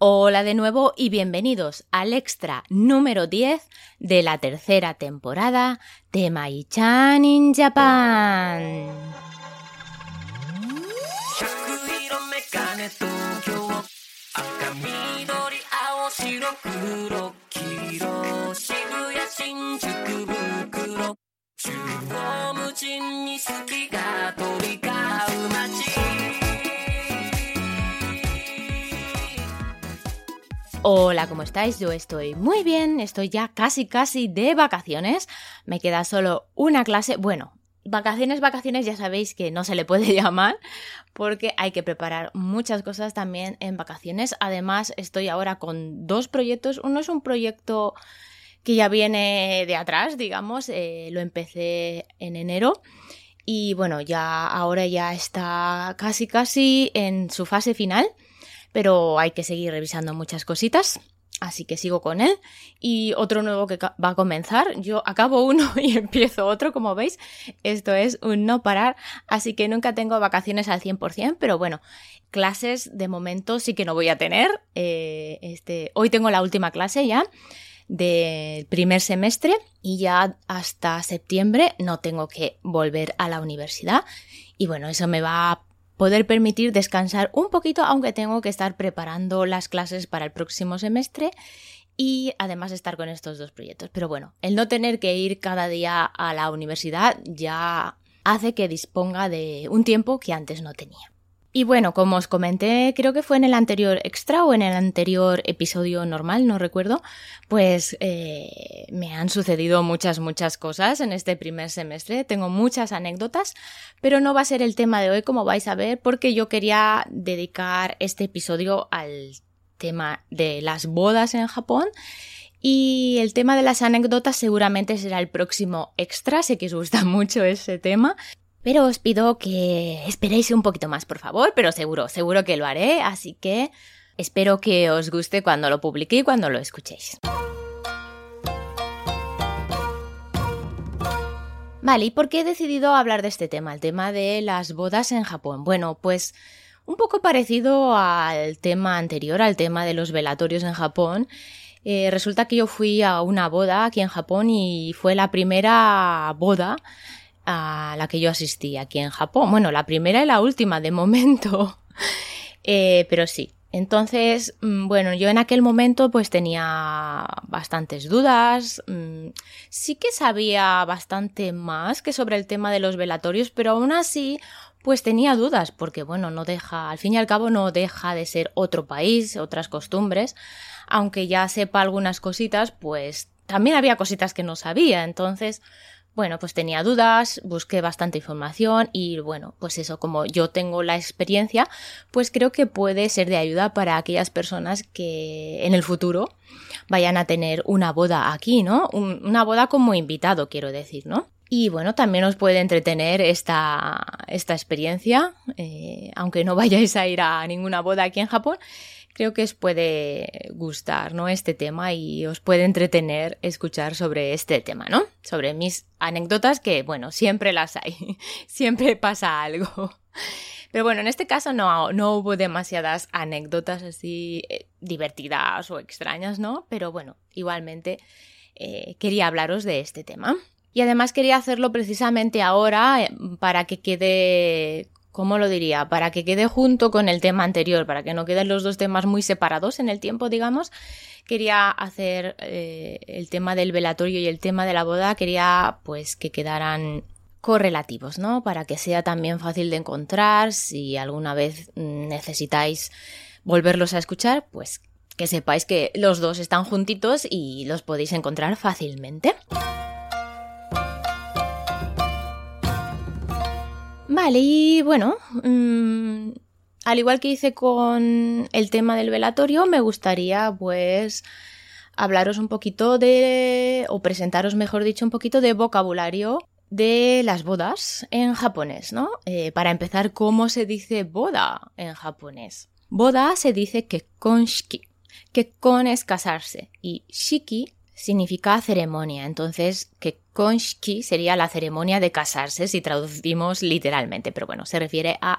Hola de nuevo y bienvenidos al extra número 10 de la tercera temporada de Mai-chan in Japan. Hola, ¿cómo estáis? Yo estoy muy bien, estoy ya casi casi de vacaciones. Me queda solo una clase. Bueno, vacaciones, vacaciones ya sabéis que no se le puede llamar porque hay que preparar muchas cosas también en vacaciones. Además, estoy ahora con dos proyectos. Uno es un proyecto que ya viene de atrás, digamos, eh, lo empecé en enero. Y bueno, ya ahora ya está casi casi en su fase final pero hay que seguir revisando muchas cositas. Así que sigo con él. Y otro nuevo que va a comenzar. Yo acabo uno y empiezo otro, como veis. Esto es un no parar. Así que nunca tengo vacaciones al 100%. Pero bueno, clases de momento sí que no voy a tener. Eh, este, hoy tengo la última clase ya del primer semestre. Y ya hasta septiembre no tengo que volver a la universidad. Y bueno, eso me va a poder permitir descansar un poquito, aunque tengo que estar preparando las clases para el próximo semestre y además estar con estos dos proyectos. Pero bueno, el no tener que ir cada día a la universidad ya hace que disponga de un tiempo que antes no tenía. Y bueno, como os comenté, creo que fue en el anterior extra o en el anterior episodio normal, no recuerdo, pues eh, me han sucedido muchas, muchas cosas en este primer semestre. Tengo muchas anécdotas, pero no va a ser el tema de hoy, como vais a ver, porque yo quería dedicar este episodio al tema de las bodas en Japón. Y el tema de las anécdotas seguramente será el próximo extra, sé que os gusta mucho ese tema. Pero os pido que esperéis un poquito más, por favor, pero seguro, seguro que lo haré, así que espero que os guste cuando lo publique y cuando lo escuchéis. Vale, ¿y por qué he decidido hablar de este tema? El tema de las bodas en Japón. Bueno, pues un poco parecido al tema anterior, al tema de los velatorios en Japón. Eh, resulta que yo fui a una boda aquí en Japón y fue la primera boda a la que yo asistí aquí en Japón. Bueno, la primera y la última de momento. Eh, pero sí. Entonces, mm, bueno, yo en aquel momento pues tenía bastantes dudas. mm, Sí que sabía bastante más que sobre el tema de los velatorios, pero aún así pues tenía dudas, porque bueno, no deja, al fin y al cabo no deja de ser otro país, otras costumbres, aunque ya sepa algunas cositas, pues también había cositas que no sabía, entonces, bueno, pues tenía dudas, busqué bastante información y bueno, pues eso, como yo tengo la experiencia, pues creo que puede ser de ayuda para aquellas personas que en el futuro vayan a tener una boda aquí, ¿no? Un- una boda como invitado, quiero decir, ¿no? Y bueno, también os puede entretener esta, esta experiencia, eh, aunque no vayáis a ir a ninguna boda aquí en Japón, creo que os puede gustar, ¿no? Este tema y os puede entretener escuchar sobre este tema, ¿no? Sobre mis anécdotas que, bueno, siempre las hay, siempre pasa algo. Pero bueno, en este caso no, no hubo demasiadas anécdotas así eh, divertidas o extrañas, ¿no? Pero bueno, igualmente eh, quería hablaros de este tema. Y además quería hacerlo precisamente ahora eh, para que quede, ¿cómo lo diría? Para que quede junto con el tema anterior, para que no queden los dos temas muy separados en el tiempo, digamos. Quería hacer eh, el tema del velatorio y el tema de la boda, quería pues que quedaran correlativos, ¿no? Para que sea también fácil de encontrar, si alguna vez mm, necesitáis volverlos a escuchar, pues que sepáis que los dos están juntitos y los podéis encontrar fácilmente. Vale, y bueno, mm, al igual que hice con el tema del velatorio, me gustaría pues hablaros un poquito de, o presentaros mejor dicho, un poquito de vocabulario de las bodas en japonés, ¿no? Eh, para empezar, ¿cómo se dice boda en japonés? Boda se dice kekonshiki. Kekkon es casarse y shiki significa ceremonia. Entonces, kekonshiki sería la ceremonia de casarse si traducimos literalmente, pero bueno, se refiere a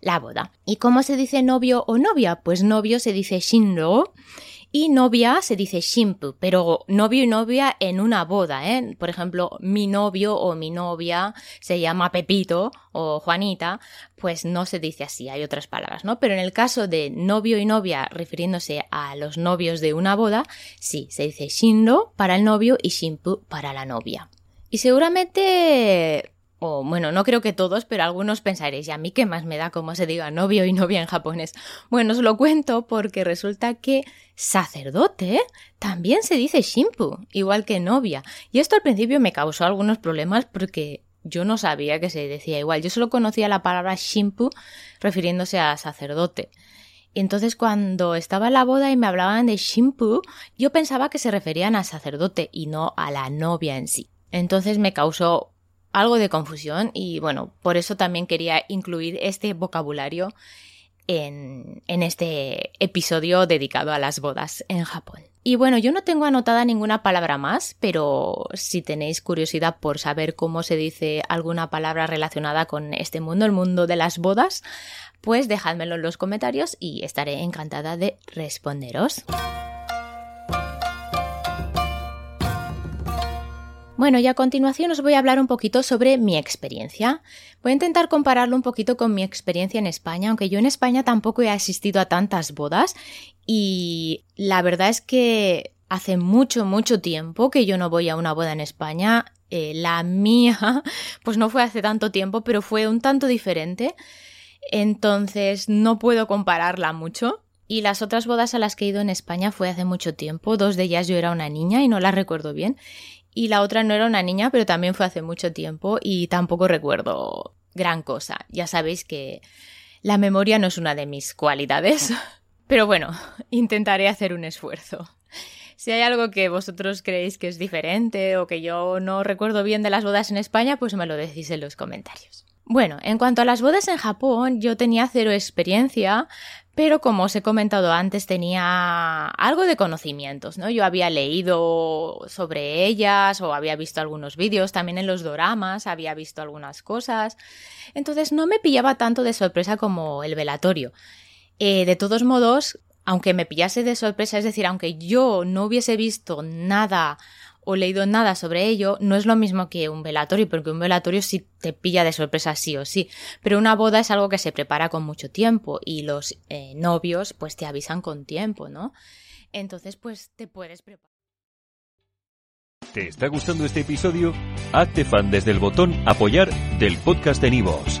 la boda. ¿Y cómo se dice novio o novia? Pues novio se dice shinro y novia se dice shimpu, pero novio y novia en una boda, ¿eh? Por ejemplo, mi novio o mi novia se llama Pepito o Juanita, pues no se dice así, hay otras palabras, ¿no? Pero en el caso de novio y novia refiriéndose a los novios de una boda, sí, se dice shinro para el novio y shimpu para la novia. Y seguramente o bueno, no creo que todos, pero algunos pensaréis, ¿y a mí qué más me da cómo se diga novio y novia en japonés? Bueno, os lo cuento porque resulta que sacerdote también se dice shimpu, igual que novia. Y esto al principio me causó algunos problemas porque yo no sabía que se decía igual. Yo solo conocía la palabra shimpu refiriéndose a sacerdote. Entonces cuando estaba en la boda y me hablaban de shimpu, yo pensaba que se referían a sacerdote y no a la novia en sí. Entonces me causó algo de confusión y bueno, por eso también quería incluir este vocabulario en, en, este episodio dedicado a las bodas en Japón. Y bueno, yo no tengo anotada ninguna palabra más, pero si tenéis curiosidad por saber cómo se dice alguna palabra relacionada con este mundo, el mundo de las bodas, pues dejádmelo en los comentarios y estaré encantada de responderos. Bueno, y a continuación os voy a hablar un poquito sobre mi experiencia. Voy a intentar compararlo un poquito con mi experiencia en España, aunque yo en España tampoco he asistido a tantas bodas y la verdad es que hace mucho, mucho tiempo que yo no voy a una boda en España. Eh, la mía, pues no fue hace tanto tiempo, pero fue un tanto diferente. Entonces no puedo compararla mucho. Y las otras bodas a las que he ido en España fue hace mucho tiempo. Dos de ellas yo era una niña y no las recuerdo bien y la otra no era una niña, pero también fue hace mucho tiempo y tampoco recuerdo gran cosa. Ya sabéis que la memoria no es una de mis cualidades, pero bueno, intentaré hacer un esfuerzo. Si hay algo que vosotros creéis que es diferente o que yo no recuerdo bien de las bodas en España, pues me lo decís en los comentarios. Bueno, en cuanto a las bodas en Japón, yo tenía cero experiencia, pero como os he comentado antes tenía algo de conocimientos, ¿no? Yo había leído sobre ellas o había visto algunos vídeos, también en los doramas había visto algunas cosas, entonces no me pillaba tanto de sorpresa como el velatorio. Eh, de todos modos, aunque me pillase de sorpresa, es decir, aunque yo no hubiese visto nada o leído nada sobre ello, no es lo mismo que un velatorio, porque un velatorio sí te pilla de sorpresa sí o sí, pero una boda es algo que se prepara con mucho tiempo y los eh, novios pues te avisan con tiempo, ¿no? Entonces pues te puedes preparar. ¿Te está gustando este episodio? Hazte fan desde el botón apoyar del podcast de Nivos.